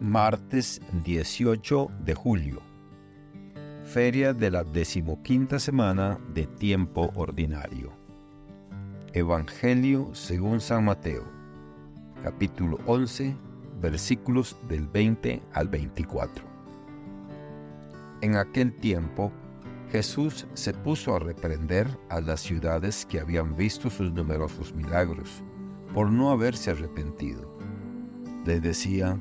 martes 18 de julio, feria de la decimoquinta semana de tiempo ordinario. Evangelio según San Mateo, capítulo 11, versículos del 20 al 24. En aquel tiempo, Jesús se puso a reprender a las ciudades que habían visto sus numerosos milagros, por no haberse arrepentido. Le decía,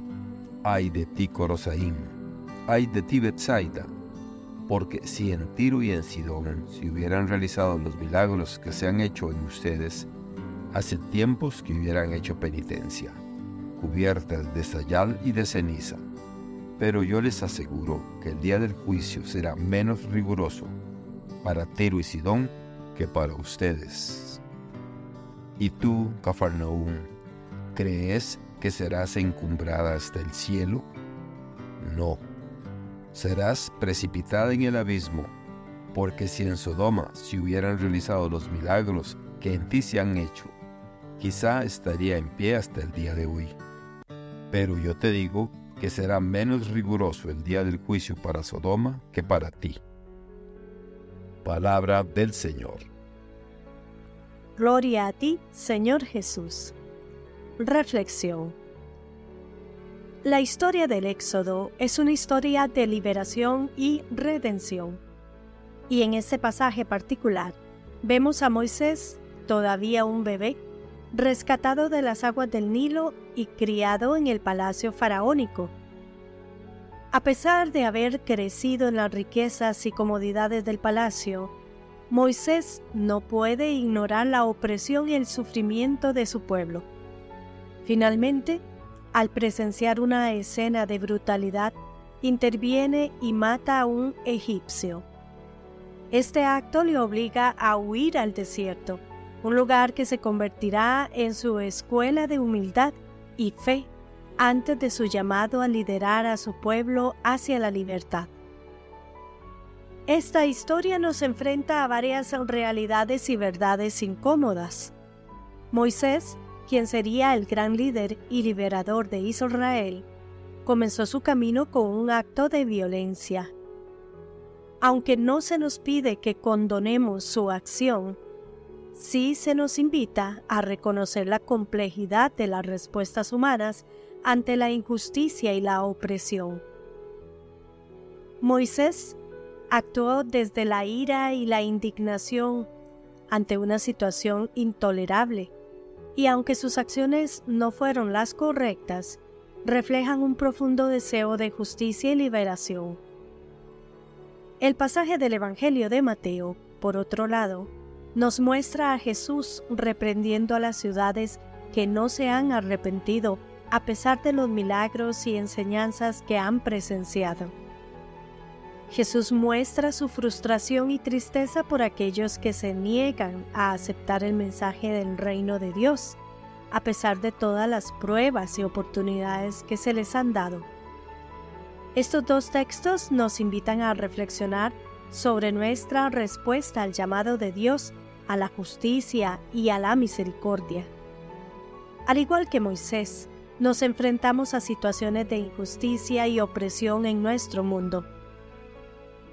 ay de ti Corosaín, ay de ti Betsaida, porque si en Tiro y en Sidón se hubieran realizado los milagros que se han hecho en ustedes, hace tiempos que hubieran hecho penitencia, cubiertas de sayal y de ceniza. Pero yo les aseguro que el día del juicio será menos riguroso para Tiro y Sidón que para ustedes. ¿Y tú, Cafarnaúm, crees que serás encumbrada hasta el cielo? No, serás precipitada en el abismo, porque si en Sodoma se hubieran realizado los milagros que en ti se han hecho, quizá estaría en pie hasta el día de hoy. Pero yo te digo que será menos riguroso el día del juicio para Sodoma que para ti. Palabra del Señor. Gloria a ti, Señor Jesús. Reflexión. La historia del Éxodo es una historia de liberación y redención. Y en este pasaje particular vemos a Moisés, todavía un bebé, rescatado de las aguas del Nilo y criado en el palacio faraónico. A pesar de haber crecido en las riquezas y comodidades del palacio, Moisés no puede ignorar la opresión y el sufrimiento de su pueblo. Finalmente, al presenciar una escena de brutalidad, interviene y mata a un egipcio. Este acto le obliga a huir al desierto, un lugar que se convertirá en su escuela de humildad y fe antes de su llamado a liderar a su pueblo hacia la libertad. Esta historia nos enfrenta a varias realidades y verdades incómodas. Moisés quien sería el gran líder y liberador de Israel, comenzó su camino con un acto de violencia. Aunque no se nos pide que condonemos su acción, sí se nos invita a reconocer la complejidad de las respuestas humanas ante la injusticia y la opresión. Moisés actuó desde la ira y la indignación ante una situación intolerable y aunque sus acciones no fueron las correctas, reflejan un profundo deseo de justicia y liberación. El pasaje del Evangelio de Mateo, por otro lado, nos muestra a Jesús reprendiendo a las ciudades que no se han arrepentido a pesar de los milagros y enseñanzas que han presenciado. Jesús muestra su frustración y tristeza por aquellos que se niegan a aceptar el mensaje del reino de Dios, a pesar de todas las pruebas y oportunidades que se les han dado. Estos dos textos nos invitan a reflexionar sobre nuestra respuesta al llamado de Dios a la justicia y a la misericordia. Al igual que Moisés, nos enfrentamos a situaciones de injusticia y opresión en nuestro mundo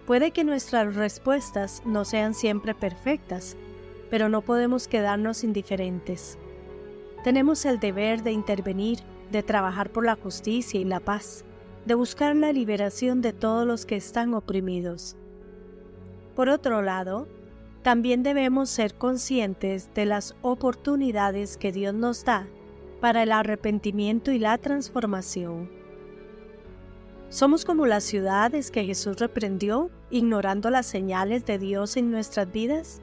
Puede que nuestras respuestas no sean siempre perfectas, pero no podemos quedarnos indiferentes. Tenemos el deber de intervenir, de trabajar por la justicia y la paz, de buscar la liberación de todos los que están oprimidos. Por otro lado, también debemos ser conscientes de las oportunidades que Dios nos da para el arrepentimiento y la transformación. ¿Somos como las ciudades que Jesús reprendió, ignorando las señales de Dios en nuestras vidas?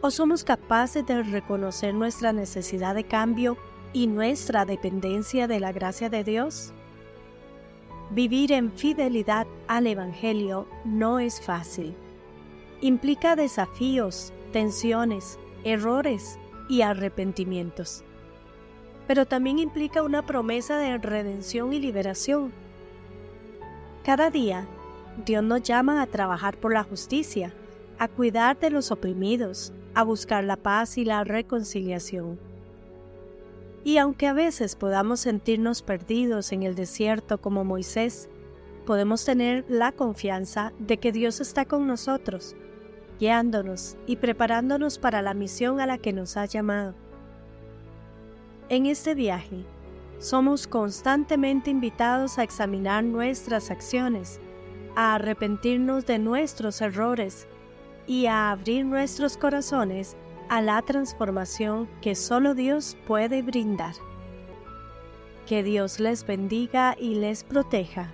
¿O somos capaces de reconocer nuestra necesidad de cambio y nuestra dependencia de la gracia de Dios? Vivir en fidelidad al Evangelio no es fácil. Implica desafíos, tensiones, errores y arrepentimientos. Pero también implica una promesa de redención y liberación cada día, Dios nos llama a trabajar por la justicia, a cuidar de los oprimidos, a buscar la paz y la reconciliación. Y aunque a veces podamos sentirnos perdidos en el desierto como Moisés, podemos tener la confianza de que Dios está con nosotros, guiándonos y preparándonos para la misión a la que nos ha llamado. En este viaje, somos constantemente invitados a examinar nuestras acciones, a arrepentirnos de nuestros errores y a abrir nuestros corazones a la transformación que solo Dios puede brindar. Que Dios les bendiga y les proteja